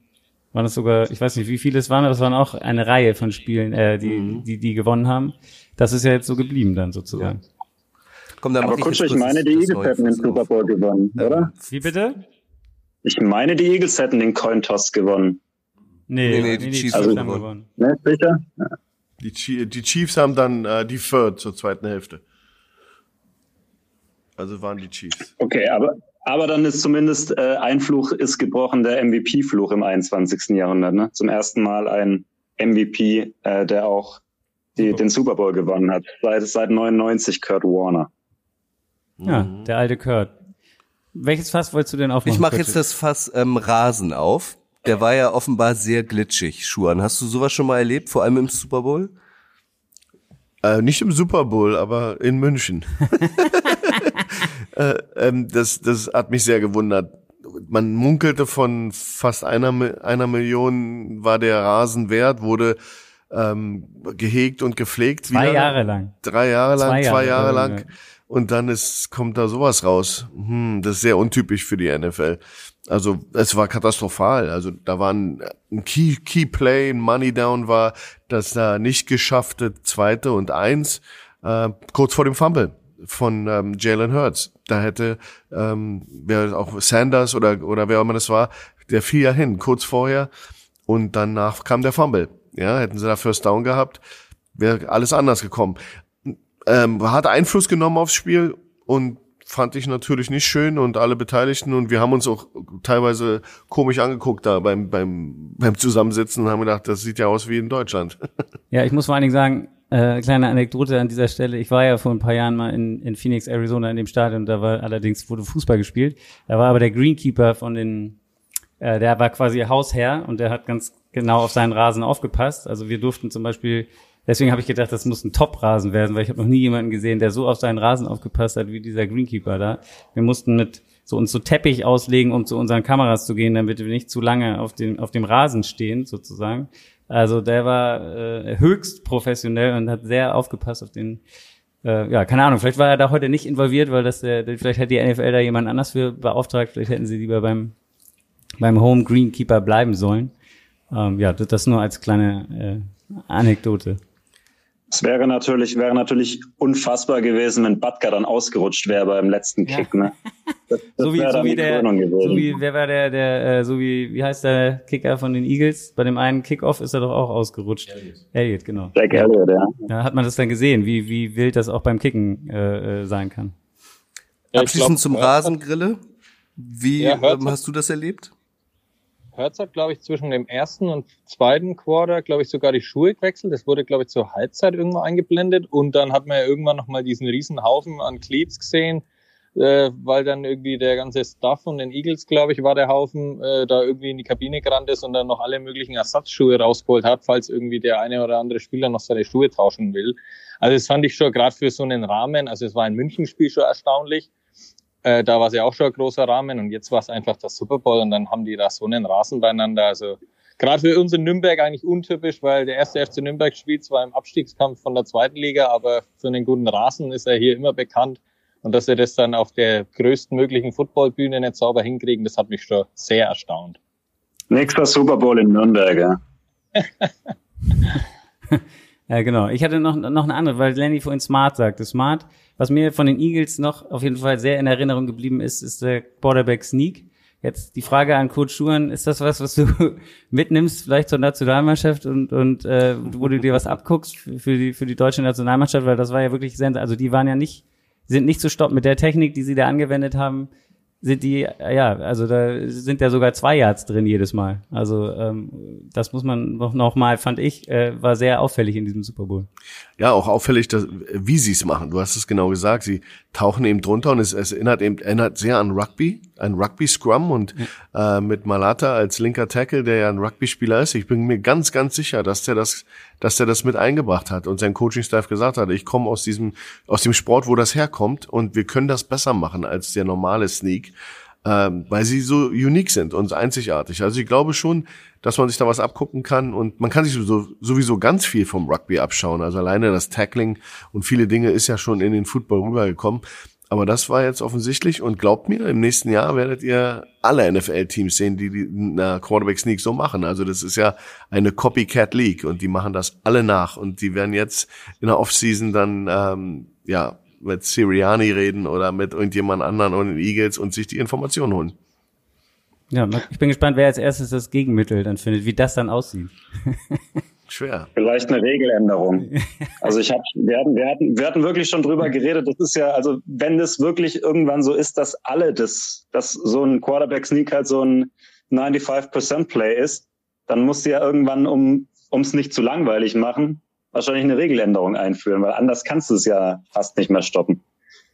waren das sogar, ich weiß nicht, wie viele es waren, aber es waren auch eine Reihe von Spielen, äh, die, Mhm. die, die gewonnen haben. Das ist ja jetzt so geblieben dann sozusagen. Komm, dann Aber mach ich ich kurz meine, die Eagles hätten den Super. Bowl gewonnen, oder? Wie bitte? Ich meine, die Eagles hätten den Cointoss gewonnen. Nee, Nee, nee, die Chiefs haben haben gewonnen. Ne, sicher? Die, Chi- die Chiefs haben dann äh, die Third zur zweiten Hälfte. Also waren die Chiefs. Okay, aber, aber dann ist zumindest äh, ein Fluch ist gebrochen, der MVP-Fluch im 21. Jahrhundert. Ne? Zum ersten Mal ein MVP, äh, der auch die, den Super Bowl gewonnen hat. Seit, seit 99 Kurt Warner. Ja, der alte Kurt. Welches Fass wolltest du denn aufmachen? Ich mache jetzt das Fass ähm, Rasen auf. Der war ja offenbar sehr glitschig, Schuhan. Hast du sowas schon mal erlebt, vor allem im Super Bowl? Äh, nicht im Super Bowl, aber in München. äh, ähm, das, das hat mich sehr gewundert. Man munkelte von fast einer, einer Million war der Rasen wert, wurde ähm, gehegt und gepflegt. Zwei wieder. Jahre lang. Drei Jahre lang, Zwei zwei Jahre, Jahre, ja. lang. Und dann ist, kommt da sowas raus. Hm, das ist sehr untypisch für die NFL. Also es war katastrophal. Also da war ein, ein Key, Key Play, ein Money Down war das da nicht geschaffte zweite und eins äh, kurz vor dem Fumble von ähm, Jalen Hurts. Da hätte ähm, wer auch Sanders oder oder wer auch immer das war, der fiel ja hin kurz vorher und danach kam der Fumble. Ja, hätten sie da First Down gehabt, wäre alles anders gekommen ähm, hat Einfluss genommen aufs Spiel und fand ich natürlich nicht schön und alle Beteiligten und wir haben uns auch teilweise komisch angeguckt da beim beim beim Zusammensitzen und haben gedacht, das sieht ja aus wie in Deutschland. Ja, ich muss vor allen Dingen sagen, äh, kleine Anekdote an dieser Stelle. Ich war ja vor ein paar Jahren mal in, in Phoenix, Arizona in dem Stadion. Da war allerdings wurde Fußball gespielt. Da war aber der Greenkeeper von den, äh, der war quasi Hausherr und der hat ganz genau auf seinen Rasen aufgepasst. Also wir durften zum Beispiel, deswegen habe ich gedacht, das muss ein Top-Rasen werden, weil ich habe noch nie jemanden gesehen, der so auf seinen Rasen aufgepasst hat wie dieser Greenkeeper da. Wir mussten mit so uns so Teppich auslegen, um zu unseren Kameras zu gehen, damit wir nicht zu lange auf dem, auf dem Rasen stehen, sozusagen. Also der war äh, höchst professionell und hat sehr aufgepasst auf den, äh, ja, keine Ahnung, vielleicht war er da heute nicht involviert, weil das der, vielleicht hat die NFL da jemand anders für beauftragt, vielleicht hätten sie lieber beim, beim Home Greenkeeper bleiben sollen. Ähm, ja, das nur als kleine äh, Anekdote. Es wäre natürlich, wäre natürlich unfassbar gewesen, wenn Batka dann ausgerutscht wäre beim letzten Kick. Ja. Ne? Das, das so wie, so wie der, so wie, wer war der, der, äh, so wie, wie heißt der Kicker von den Eagles? Bei dem einen Kickoff ist er doch auch ausgerutscht. Elliot, Elliot genau. Jack ja. Elliot, ja. Da hat man das dann gesehen, wie, wie wild das auch beim Kicken äh, äh sein kann. Abschließend zum Rasengrille. Wie ja, ähm, hast du das erlebt? Hertz hat, glaube ich, zwischen dem ersten und zweiten Quarter, glaube ich, sogar die Schuhe gewechselt. Das wurde, glaube ich, zur Halbzeit irgendwo eingeblendet. Und dann hat man ja irgendwann nochmal diesen riesen Haufen an Cleats gesehen, äh, weil dann irgendwie der ganze Stuff von den Eagles, glaube ich, war der Haufen, äh, da irgendwie in die Kabine gerannt ist und dann noch alle möglichen Ersatzschuhe rausgeholt hat, falls irgendwie der eine oder andere Spieler noch seine Schuhe tauschen will. Also das fand ich schon gerade für so einen Rahmen, also es war ein Münchenspiel schon erstaunlich. Äh, da war es ja auch schon ein großer Rahmen und jetzt war es einfach das Super Bowl und dann haben die da so einen Rasen beieinander. Also gerade für uns in Nürnberg eigentlich untypisch, weil der erste FC Nürnberg spielt zwar im Abstiegskampf von der zweiten Liga, aber für einen guten Rasen ist er hier immer bekannt. Und dass wir das dann auf der größtmöglichen Footballbühne nicht sauber hinkriegen, das hat mich schon sehr erstaunt. Nächster Super Bowl in Nürnberg, ja. ja, genau. Ich hatte noch, noch eine andere, weil Lenny vorhin Smart sagte. Smart was mir von den Eagles noch auf jeden Fall sehr in Erinnerung geblieben ist, ist der Quarterback Sneak. Jetzt die Frage an Coach Schuhen, ist das was, was du mitnimmst, vielleicht zur Nationalmannschaft und, und äh, wo du dir was abguckst für die, für die deutsche Nationalmannschaft, weil das war ja wirklich sehr, also die waren ja nicht, sind nicht zu stoppen mit der Technik, die sie da angewendet haben sind die, ja, also da sind ja sogar zwei Yards drin jedes Mal. Also ähm, das muss man noch, noch mal, fand ich, äh, war sehr auffällig in diesem Super Bowl. Ja, auch auffällig, dass, wie sie es machen. Du hast es genau gesagt. Sie tauchen eben drunter und es, es erinnert eben erinnert sehr an Rugby, ein Rugby-Scrum und ja. äh, mit Malata als linker Tackle, der ja ein Rugby-Spieler ist. Ich bin mir ganz, ganz sicher, dass der das dass er das mit eingebracht hat und sein Coaching-Staff gesagt hat, ich komme aus diesem, aus dem Sport, wo das herkommt und wir können das besser machen als der normale Sneak, ähm, weil sie so unique sind und einzigartig. Also ich glaube schon, dass man sich da was abgucken kann und man kann sich sowieso, sowieso ganz viel vom Rugby abschauen. Also alleine das Tackling und viele Dinge ist ja schon in den Football rübergekommen. Aber das war jetzt offensichtlich und glaubt mir, im nächsten Jahr werdet ihr alle NFL-Teams sehen, die die na, Quarterback Sneak so machen. Also das ist ja eine Copycat League und die machen das alle nach und die werden jetzt in der Offseason dann ähm, ja mit Siriani reden oder mit irgendjemand anderen und den Eagles und sich die Informationen holen. Ja, ich bin gespannt, wer als erstes das Gegenmittel dann findet, wie das dann aussieht. Schwer. Vielleicht eine Regeländerung. Also ich habe, wir hatten, wir hatten, wir hatten wirklich schon drüber geredet. Das ist ja, also wenn das wirklich irgendwann so ist, dass alle das, dass so ein Quarterback Sneak halt so ein 95% Play ist, dann musst du ja irgendwann, um um es nicht zu langweilig machen, wahrscheinlich eine Regeländerung einführen, weil anders kannst du es ja fast nicht mehr stoppen.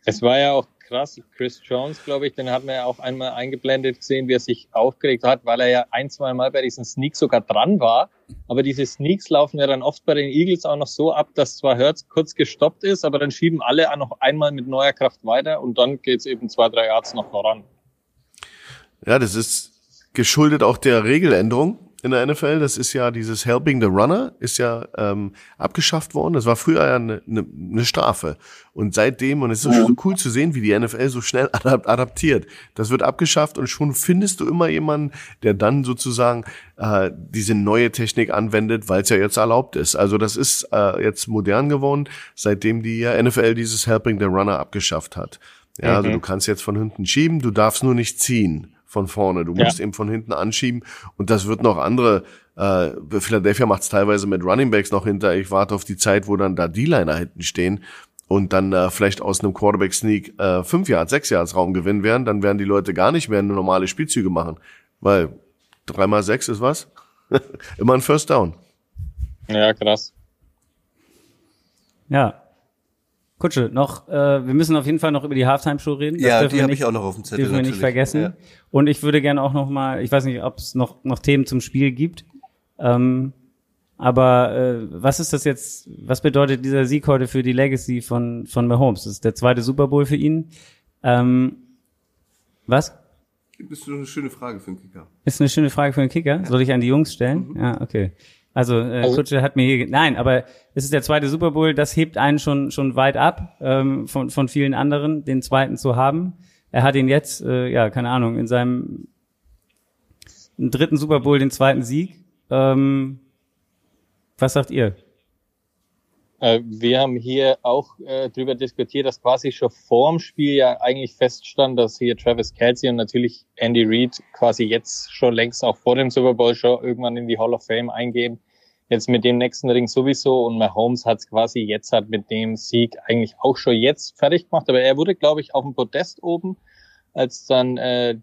Es war ja auch krass. Chris Jones, glaube ich, den hat man ja auch einmal eingeblendet gesehen, wie er sich aufgeregt hat, weil er ja ein, zwei Mal bei diesen Sneaks sogar dran war. Aber diese Sneaks laufen ja dann oft bei den Eagles auch noch so ab, dass zwar Hertz kurz gestoppt ist, aber dann schieben alle auch noch einmal mit neuer Kraft weiter und dann geht's eben zwei, drei Yards noch voran. Ja, das ist geschuldet auch der Regeländerung in der NFL. Das ist ja dieses Helping the Runner ist ja ähm, abgeschafft worden. Das war früher ja eine, eine, eine Strafe. Und seitdem, und es ist so cool zu sehen, wie die NFL so schnell adaptiert. Das wird abgeschafft und schon findest du immer jemanden, der dann sozusagen äh, diese neue Technik anwendet, weil es ja jetzt erlaubt ist. Also das ist äh, jetzt modern geworden, seitdem die ja NFL dieses Helping the Runner abgeschafft hat. Ja, also mhm. also du kannst jetzt von hinten schieben, du darfst nur nicht ziehen von vorne. Du musst ja. eben von hinten anschieben und das wird noch andere. Äh, Philadelphia macht es teilweise mit Running Backs noch hinter. Ich warte auf die Zeit, wo dann da D-Liner hinten stehen und dann äh, vielleicht aus einem Quarterback Sneak äh, fünf Yards, sechs Yards Raum gewinnen werden, dann werden die Leute gar nicht mehr normale Spielzüge machen, weil dreimal sechs ist was? Immer ein First Down. Ja, krass. Ja, Kutsche, noch, äh, wir müssen auf jeden Fall noch über die Halftime-Show reden. Das ja, die habe ich auch noch auf dem Zettel. Dürfen wir nicht vergessen. Ja. Und ich würde gerne auch noch mal, ich weiß nicht, ob es noch, noch Themen zum Spiel gibt. Ähm, aber äh, was ist das jetzt, was bedeutet dieser Sieg heute für die Legacy von, von Mahomes? Das ist der zweite Super Bowl für ihn. Ähm, Was? Bist du eine schöne Frage für den Kicker? Ist eine schöne Frage für den Kicker. Soll ich an die Jungs stellen? Ja, okay. Also, äh, also Kutsche hat mir hier, nein, aber es ist der zweite Super Bowl, das hebt einen schon schon weit ab ähm, von von vielen anderen, den zweiten zu haben. Er hat ihn jetzt, äh, ja, keine Ahnung, in seinem dritten Super Bowl den zweiten Sieg. Ähm, was sagt ihr? Äh, wir haben hier auch äh, darüber diskutiert, dass quasi schon vorm Spiel ja eigentlich feststand, dass hier Travis Kelsey und natürlich Andy Reid quasi jetzt schon längst auch vor dem Super Bowl schon irgendwann in die Hall of Fame eingehen. Jetzt mit dem nächsten Ring sowieso und Mahomes hat es quasi jetzt hat mit dem Sieg eigentlich auch schon jetzt fertig gemacht, aber er wurde, glaube ich, auf dem Podest oben, als dann äh,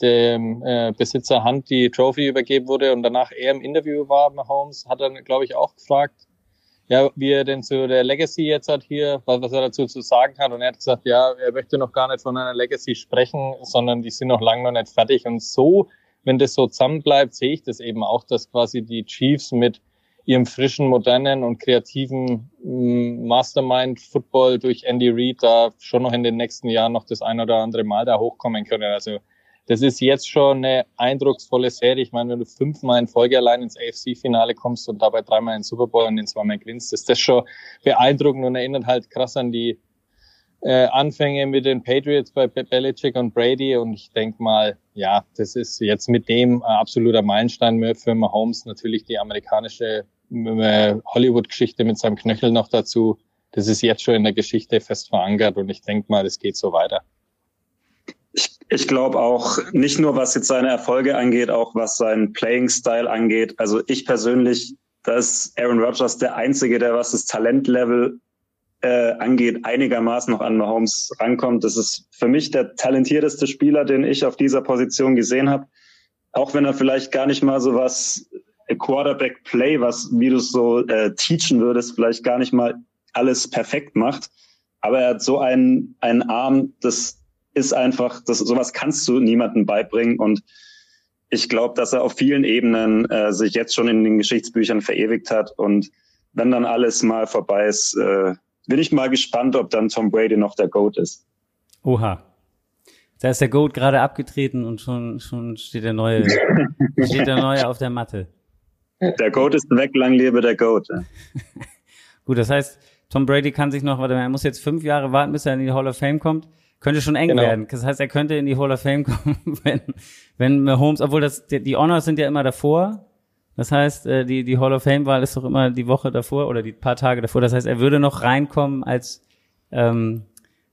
dem äh, Besitzer Hunt die Trophy übergeben wurde und danach er im Interview war, Mahomes, hat dann, glaube ich, auch gefragt, ja, wie er denn zu der Legacy jetzt hat hier, was, was er dazu zu sagen hat. Und er hat gesagt, ja, er möchte noch gar nicht von einer Legacy sprechen, sondern die sind noch lange noch nicht fertig. Und so, wenn das so zusammenbleibt, sehe ich das eben auch, dass quasi die Chiefs mit ihrem frischen, modernen und kreativen mm, Mastermind-Football durch Andy Reid da schon noch in den nächsten Jahren noch das ein oder andere Mal da hochkommen können. Also das ist jetzt schon eine eindrucksvolle Serie. Ich meine, wenn du fünfmal in Folge allein ins AFC-Finale kommst und dabei dreimal in Super Bowl und den zweimal gewinnst, ist das schon beeindruckend und erinnert halt krass an die äh, Anfänge mit den Patriots bei Belichick und Brady. Und ich denke mal, ja, das ist jetzt mit dem äh, absoluter Meilenstein für Mahomes. Natürlich die amerikanische äh, Hollywood-Geschichte mit seinem Knöchel noch dazu. Das ist jetzt schon in der Geschichte fest verankert und ich denke mal, es geht so weiter. Ich, ich glaube auch, nicht nur was jetzt seine Erfolge angeht, auch was seinen Playing-Style angeht. Also ich persönlich, da ist Aaron Rodgers der Einzige, der was das Talentlevel äh, angeht, einigermaßen noch an Mahomes rankommt. Das ist für mich der talentierteste Spieler, den ich auf dieser Position gesehen habe. Auch wenn er vielleicht gar nicht mal so was äh, Quarterback Play, was wie du es so äh, teachen würdest, vielleicht gar nicht mal alles perfekt macht. Aber er hat so einen, einen Arm, das ist einfach, das, sowas kannst du niemandem beibringen. Und ich glaube, dass er auf vielen Ebenen äh, sich jetzt schon in den Geschichtsbüchern verewigt hat. Und wenn dann alles mal vorbei ist, äh, bin ich mal gespannt, ob dann Tom Brady noch der GOAT ist. Oha. Da ist der GOAT gerade abgetreten und schon, schon steht der neue, steht der neue auf der Matte. Der GOAT ist weg, lang lebe der GOAT. Gut, das heißt, Tom Brady kann sich noch, warte mal, er muss jetzt fünf Jahre warten, bis er in die Hall of Fame kommt. Könnte schon eng genau. werden. Das heißt, er könnte in die Hall of Fame kommen, wenn, wenn Mahomes, obwohl das, die, die Honors sind ja immer davor. Das heißt, äh, die, die Hall of Fame-Wahl ist doch immer die Woche davor oder die paar Tage davor. Das heißt, er würde noch reinkommen als ähm,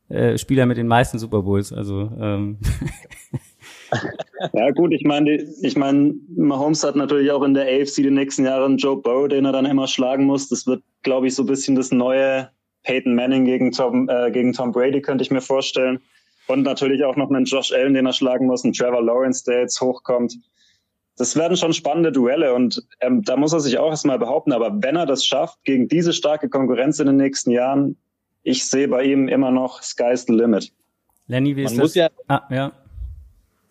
äh, Spieler mit den meisten Super Bowls. Also ähm. Ja gut, ich meine, ich meine, Mahomes hat natürlich auch in der AFC die nächsten Jahre einen Joe Burrow, den er dann immer schlagen muss. Das wird, glaube ich, so ein bisschen das neue Peyton Manning gegen Tom, äh, gegen Tom Brady könnte ich mir vorstellen. Und natürlich auch noch einen Josh Allen, den er schlagen muss, einen Trevor Lawrence, der jetzt hochkommt. Das werden schon spannende Duelle und ähm, da muss er sich auch erstmal behaupten. Aber wenn er das schafft, gegen diese starke Konkurrenz in den nächsten Jahren, ich sehe bei ihm immer noch Sky's the Limit. Lenny, wie ist man das? Muss ja, ah, ja.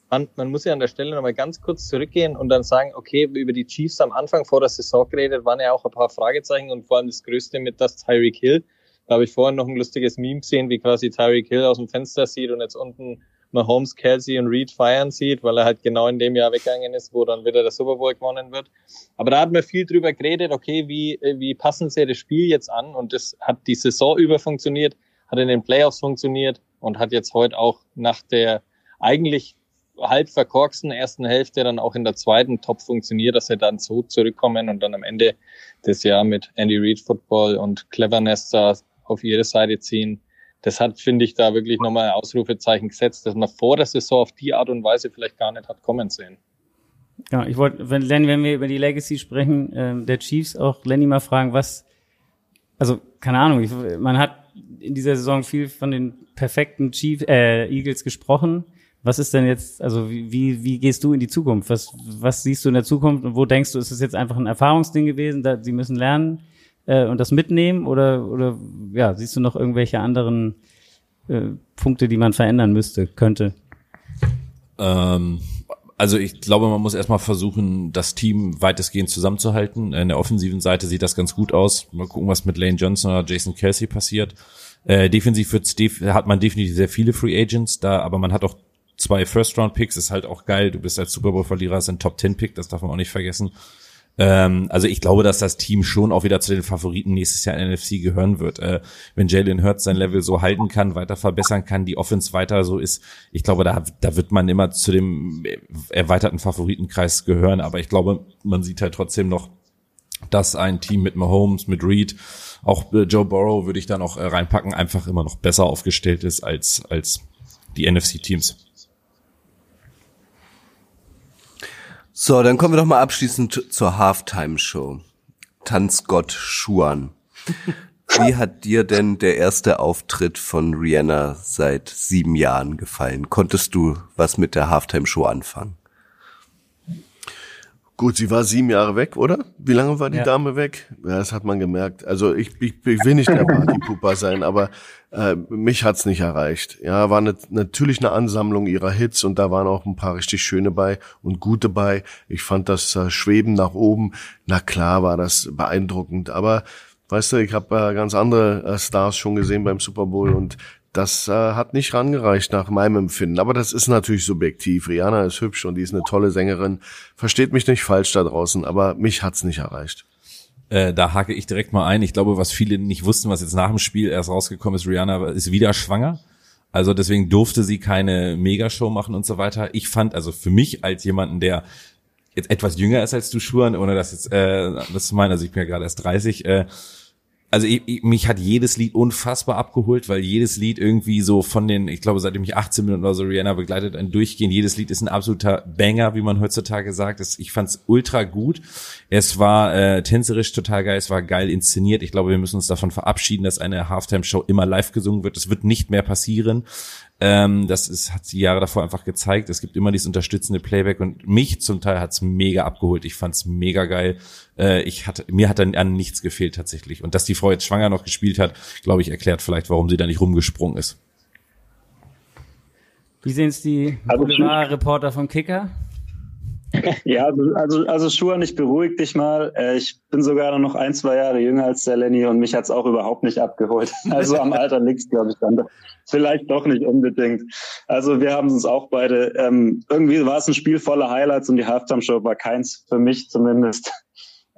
Man, man muss ja an der Stelle nochmal ganz kurz zurückgehen und dann sagen, okay, über die Chiefs am Anfang vor der Saison geredet, waren ja auch ein paar Fragezeichen und vor allem das Größte mit das Tyreek Hill da habe ich vorhin noch ein lustiges Meme gesehen, wie quasi Tyreek Hill aus dem Fenster sieht und jetzt unten Mahomes, Kelsey und Reed feiern sieht, weil er halt genau in dem Jahr weggegangen ist, wo dann wieder der Super Bowl gewonnen wird. Aber da hat man viel drüber geredet, okay, wie, wie passen sie das Spiel jetzt an? Und das hat die Saison über funktioniert, hat in den Playoffs funktioniert und hat jetzt heute auch nach der eigentlich halb verkorksten ersten Hälfte dann auch in der zweiten top funktioniert, dass sie dann so zurückkommen und dann am Ende des Jahr mit Andy Reid Football und Cleverness da auf ihre Seite ziehen. Das hat, finde ich, da wirklich nochmal ein Ausrufezeichen gesetzt, dass man vor der Saison auf die Art und Weise vielleicht gar nicht hat kommen sehen. Ja, ich wollte, wenn, Lenny, wenn wir über die Legacy sprechen, ähm, der Chiefs auch Lenny mal fragen, was, also keine Ahnung, ich, man hat in dieser Saison viel von den perfekten Chiefs, äh, Eagles gesprochen. Was ist denn jetzt, also wie, wie gehst du in die Zukunft? Was, was siehst du in der Zukunft und wo denkst du, ist es jetzt einfach ein Erfahrungsding gewesen, da, sie müssen lernen? Äh, und das mitnehmen oder, oder ja, siehst du noch irgendwelche anderen äh, Punkte, die man verändern müsste, könnte? Ähm, also ich glaube, man muss erstmal versuchen, das Team weitestgehend zusammenzuhalten. In der offensiven Seite sieht das ganz gut aus. Mal gucken, was mit Lane Johnson oder Jason Kelsey passiert. Äh, defensiv wird's def hat man definitiv sehr viele Free Agents da, aber man hat auch zwei First-Round-Picks, ist halt auch geil. Du bist als Super Bowl-Verlierer, ist ein Top-10-Pick, das darf man auch nicht vergessen. Ähm, also ich glaube, dass das Team schon auch wieder zu den Favoriten nächstes Jahr in NFC gehören wird. Äh, wenn Jalen Hurts sein Level so halten kann, weiter verbessern kann, die Offense weiter so ist, ich glaube, da, da wird man immer zu dem erweiterten Favoritenkreis gehören. Aber ich glaube, man sieht halt trotzdem noch, dass ein Team mit Mahomes, mit Reed, auch äh, Joe Burrow würde ich da noch äh, reinpacken, einfach immer noch besser aufgestellt ist als, als die NFC-Teams. So, dann kommen wir doch mal abschließend zur Halftime-Show. Tanzgott Schuan. Wie hat dir denn der erste Auftritt von Rihanna seit sieben Jahren gefallen? Konntest du was mit der Halftime-Show anfangen? Gut, sie war sieben Jahre weg, oder? Wie lange war die ja. Dame weg? Ja, das hat man gemerkt. Also ich, ich, ich will nicht der Partypupa sein, aber äh, mich hat's nicht erreicht. Ja, war ne, natürlich eine Ansammlung ihrer Hits und da waren auch ein paar richtig schöne bei und gute bei. Ich fand das äh, Schweben nach oben, na klar war das beeindruckend, aber weißt du, ich habe äh, ganz andere äh, Stars schon gesehen beim Super Bowl und das äh, hat nicht rangereicht nach meinem Empfinden. Aber das ist natürlich subjektiv. Rihanna ist hübsch und die ist eine tolle Sängerin. Versteht mich nicht falsch da draußen, aber mich hat's nicht erreicht. Äh, da hake ich direkt mal ein. Ich glaube, was viele nicht wussten, was jetzt nach dem Spiel erst rausgekommen ist, Rihanna ist wieder schwanger. Also deswegen durfte sie keine Megashow machen und so weiter. Ich fand, also für mich als jemanden, der jetzt etwas jünger ist als du, Schuhan, ohne das jetzt äh, das zu meinen, also ich bin ja gerade erst 30, äh, also ich, ich, mich hat jedes Lied unfassbar abgeholt, weil jedes Lied irgendwie so von den, ich glaube, seitdem ich 18 bin oder so Rihanna begleitet, ein Durchgehen. Jedes Lied ist ein absoluter Banger, wie man heutzutage sagt. Das, ich fand's ultra gut. Es war äh, tänzerisch total geil, es war geil inszeniert. Ich glaube, wir müssen uns davon verabschieden, dass eine Halftime-Show immer live gesungen wird. Das wird nicht mehr passieren. Ähm, das ist, hat die Jahre davor einfach gezeigt. Es gibt immer dieses unterstützende Playback und mich zum Teil hat's mega abgeholt. Ich fand's mega geil. Äh, ich hatte, mir hat dann an nichts gefehlt tatsächlich. Und dass die Frau jetzt schwanger noch gespielt hat, glaube ich, erklärt vielleicht, warum sie da nicht rumgesprungen ist. Wie sehen es die also Boulevard-Reporter vom Kicker? Ja, also, also Schuhan, ich beruhig dich mal. Äh, ich bin sogar noch ein, zwei Jahre jünger als der Lenny und mich hat's auch überhaupt nicht abgeholt. Also am Alter liegt's, glaube ich, dann. Vielleicht doch nicht unbedingt. Also wir haben uns auch beide, ähm, irgendwie war es ein Spiel voller Highlights und die Halftime-Show war keins, für mich zumindest.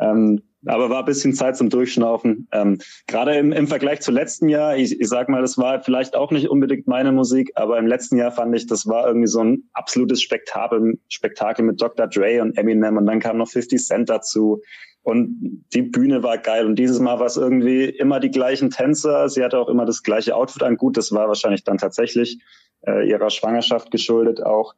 Ähm, aber war ein bisschen Zeit zum Durchschnaufen. Ähm, Gerade im, im Vergleich zu letzten Jahr, ich, ich sag mal, das war vielleicht auch nicht unbedingt meine Musik, aber im letzten Jahr fand ich, das war irgendwie so ein absolutes Spektakel, Spektakel mit Dr. Dre und Eminem und dann kam noch 50 Cent dazu. Und die Bühne war geil. Und dieses Mal war es irgendwie immer die gleichen Tänzer. Sie hatte auch immer das gleiche Outfit an. Gut, das war wahrscheinlich dann tatsächlich äh, ihrer Schwangerschaft geschuldet auch.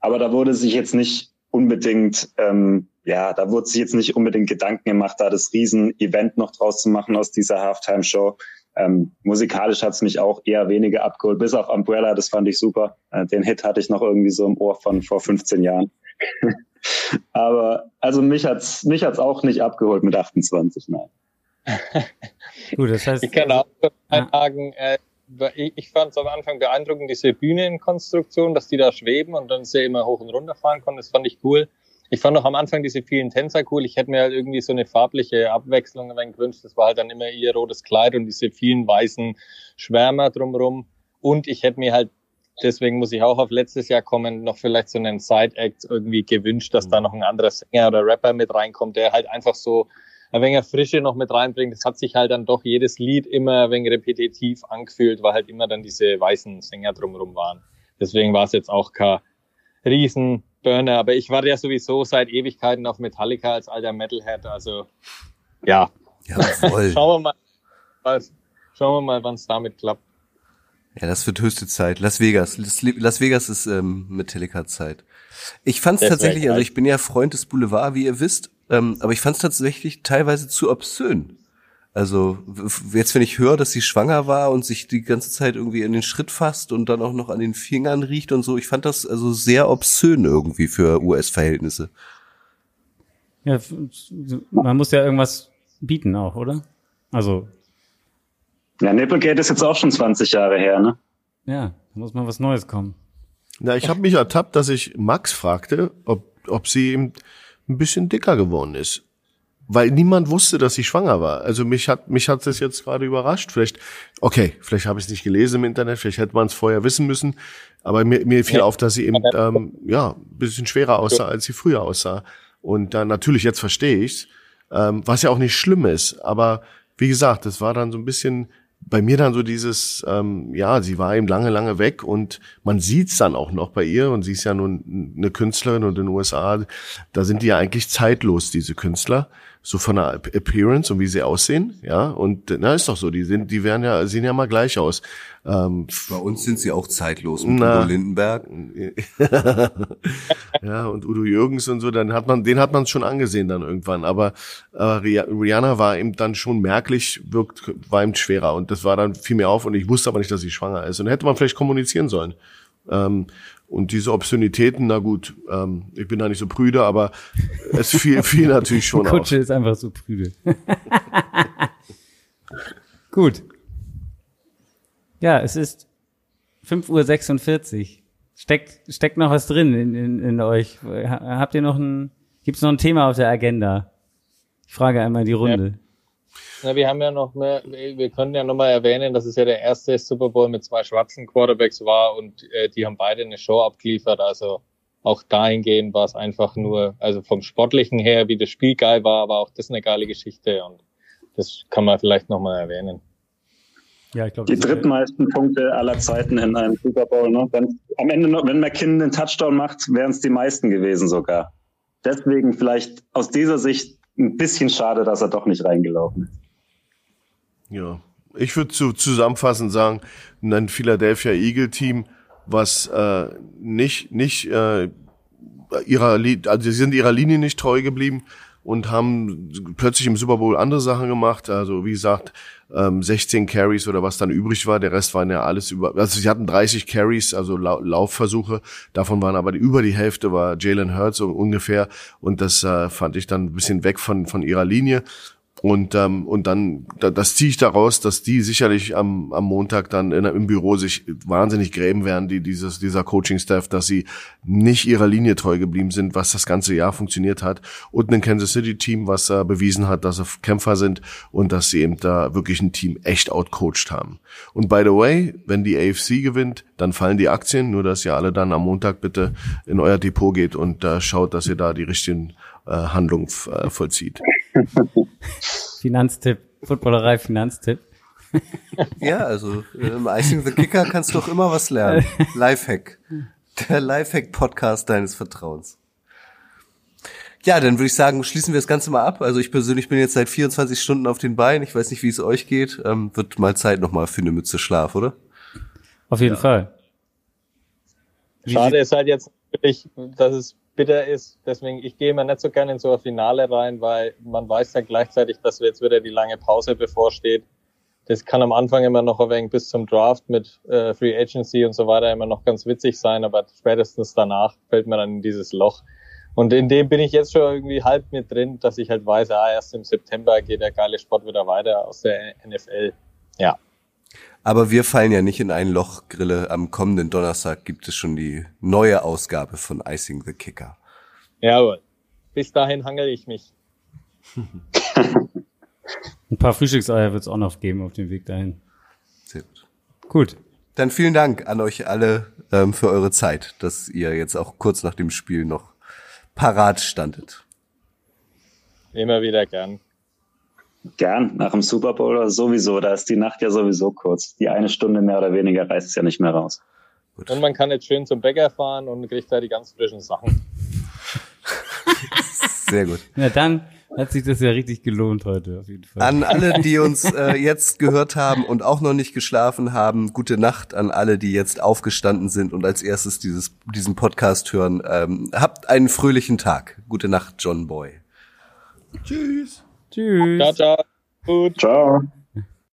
Aber da wurde sich jetzt nicht unbedingt ähm, ja, da wurde sich jetzt nicht unbedingt Gedanken gemacht, da das Riesen-Event noch draus zu machen aus dieser Halftime-Show. Ähm, musikalisch hat es mich auch eher weniger abgeholt, bis auf Umbrella, das fand ich super. Äh, den Hit hatte ich noch irgendwie so im Ohr von vor 15 Jahren. Aber also mich hat's mich hat's auch nicht abgeholt mit 28, nein. Gut, das heißt, ich kann auch sagen, äh, ich fand es am Anfang beeindruckend, diese Bühnenkonstruktion, dass die da schweben und dann sehr immer hoch und runter fahren konnten. Das fand ich cool. Ich fand auch am Anfang diese vielen Tänzer cool. Ich hätte mir halt irgendwie so eine farbliche Abwechslung ein gewünscht. Das war halt dann immer ihr rotes Kleid und diese vielen weißen Schwärmer drumrum. Und ich hätte mir halt, deswegen muss ich auch auf letztes Jahr kommen, noch vielleicht so einen Side-Act irgendwie gewünscht, dass da noch ein anderer Sänger oder Rapper mit reinkommt, der halt einfach so ein wenig Frische noch mit reinbringt. Das hat sich halt dann doch jedes Lied immer ein wenig repetitiv angefühlt, weil halt immer dann diese weißen Sänger drumrum waren. Deswegen war es jetzt auch kein riesen Burner, aber ich warte ja sowieso seit Ewigkeiten auf Metallica als alter Metalhead, also ja. Ja, voll. schauen wir mal, schauen wir mal, wann es damit klappt. Ja, das wird höchste Zeit. Las Vegas. Las Vegas ist ähm, Metallica-Zeit. Ich fand es tatsächlich, also ich bin ja Freund des Boulevard, wie ihr wisst, ähm, aber ich fand es tatsächlich teilweise zu obszön. Also jetzt, wenn ich höre, dass sie schwanger war und sich die ganze Zeit irgendwie in den Schritt fasst und dann auch noch an den Fingern riecht und so, ich fand das also sehr obszön irgendwie für US-Verhältnisse. Ja, man muss ja irgendwas bieten auch, oder? Also. Ja, Nipplegate ist jetzt auch schon 20 Jahre her, ne? Ja, da muss mal was Neues kommen. Na, ich habe mich ertappt, dass ich Max fragte, ob, ob sie eben ein bisschen dicker geworden ist. weil niemand wusste, dass sie schwanger war. Also mich hat mich hat das jetzt gerade überrascht. Vielleicht, okay, vielleicht habe ich es nicht gelesen im Internet, vielleicht hätte man es vorher wissen müssen. Aber mir, mir fiel ja. auf, dass sie eben ähm, ja ein bisschen schwerer aussah, als sie früher aussah. Und dann natürlich jetzt verstehe ich's, ähm, was ja auch nicht schlimm ist. Aber wie gesagt, das war dann so ein bisschen bei mir dann so dieses, ähm, ja, sie war eben lange, lange weg und man sieht's dann auch noch bei ihr und sie ist ja nun eine Künstlerin und in den USA, da sind die ja eigentlich zeitlos, diese Künstler so von der Appearance und wie sie aussehen, ja. Und na ist doch so, die sind, die werden ja sehen ja mal gleich aus. Ähm, Bei uns sind sie auch zeitlos mit na, Udo Lindenberg. ja und Udo Jürgens und so, dann hat man, den hat man schon angesehen dann irgendwann. Aber äh, Rihanna war eben dann schon merklich, wirkt, war ihm schwerer und das war dann viel mehr auf und ich wusste aber nicht, dass sie schwanger ist. Und hätte man vielleicht kommunizieren sollen. Ähm, und diese Obszönitäten, na gut, ähm, ich bin da nicht so prüde, aber es fiel, fiel natürlich schon Kutsche auf. Kutsche ist einfach so prüde. gut. Ja, es ist 5.46 Uhr. Steckt, steckt noch was drin in, in, in euch? Habt ihr noch ein, gibt's noch ein Thema auf der Agenda? Ich frage einmal die Runde. Ja. Na, wir haben ja noch mehr, wir können ja nochmal erwähnen, dass es ja der erste Super Bowl mit zwei schwarzen Quarterbacks war und äh, die haben beide eine Show abgeliefert. Also auch dahingehend war es einfach nur, also vom Sportlichen her, wie das Spiel geil war, aber auch das eine geile Geschichte und das kann man vielleicht nochmal erwähnen. Ja, ich glaube. Die drittmeisten Punkte aller Zeiten in einem Super Bowl. Ne? Wenn, am Ende noch, wenn McKinnon den Touchdown macht, wären es die meisten gewesen sogar. Deswegen vielleicht aus dieser Sicht ein bisschen schade, dass er doch nicht reingelaufen ist. Ja, ich würde zu, zusammenfassend sagen, ein Philadelphia Eagle Team, was äh, nicht nicht äh, ihrer also sie sind ihrer Linie nicht treu geblieben und haben plötzlich im Super Bowl andere Sachen gemacht. Also wie gesagt, ähm, 16 Carries oder was dann übrig war. Der Rest waren ja alles über. Also sie hatten 30 Carries, also Lau Laufversuche. Davon waren aber die, über die Hälfte war Jalen Hurts ungefähr. Und das äh, fand ich dann ein bisschen weg von von ihrer Linie. Und, ähm, und dann, da, das ziehe ich daraus, dass die sicherlich am, am Montag dann in, im Büro sich wahnsinnig gräben werden, die, dieses, dieser Coaching-Staff, dass sie nicht ihrer Linie treu geblieben sind, was das ganze Jahr funktioniert hat. Und ein Kansas City-Team, was äh, bewiesen hat, dass sie Kämpfer sind und dass sie eben da wirklich ein Team echt outcoached haben. Und by the way, wenn die AFC gewinnt, dann fallen die Aktien, nur dass ihr alle dann am Montag bitte in euer Depot geht und äh, schaut, dass ihr da die richtigen äh, Handlungen äh, vollzieht. Finanztipp, Footballerei Finanztipp. ja, also im Icing the Kicker kannst du auch immer was lernen. Lifehack. Der Lifehack-Podcast deines Vertrauens. Ja, dann würde ich sagen, schließen wir das Ganze mal ab. Also ich persönlich bin jetzt seit 24 Stunden auf den Beinen. Ich weiß nicht, wie es euch geht. Ähm, wird mal Zeit nochmal für eine Mütze Schlaf, oder? Auf jeden ja. Fall. Schade ist halt jetzt wirklich, dass es bitter ist. Deswegen, ich gehe immer nicht so gerne in so ein Finale rein, weil man weiß ja gleichzeitig, dass jetzt wieder die lange Pause bevorsteht. Das kann am Anfang immer noch ein wenig bis zum Draft mit äh, Free Agency und so weiter immer noch ganz witzig sein, aber spätestens danach fällt man dann in dieses Loch. Und in dem bin ich jetzt schon irgendwie halb mit drin, dass ich halt weiß, ah, erst im September geht der geile Sport wieder weiter aus der NFL. Ja. Aber wir fallen ja nicht in ein Loch, Grille. Am kommenden Donnerstag gibt es schon die neue Ausgabe von Icing the Kicker. Jawohl. Bis dahin hangel ich mich. Ein paar Frühstückseier wird es auch noch geben auf dem Weg dahin. Sehr gut. Gut. Dann vielen Dank an euch alle ähm, für eure Zeit, dass ihr jetzt auch kurz nach dem Spiel noch parat standet. Immer wieder gern. Gern, nach dem Super Bowl sowieso. Da ist die Nacht ja sowieso kurz. Die eine Stunde mehr oder weniger reißt es ja nicht mehr raus. Gut. Und man kann jetzt schön zum Bäcker fahren und kriegt da die ganz frischen Sachen. Sehr gut. Na dann hat sich das ja richtig gelohnt heute auf jeden Fall. An alle, die uns äh, jetzt gehört haben und auch noch nicht geschlafen haben, gute Nacht an alle, die jetzt aufgestanden sind und als erstes dieses, diesen Podcast hören. Ähm, habt einen fröhlichen Tag. Gute Nacht, John Boy. Tschüss. Tschüss. Ciao, ciao. Gut. Ciao.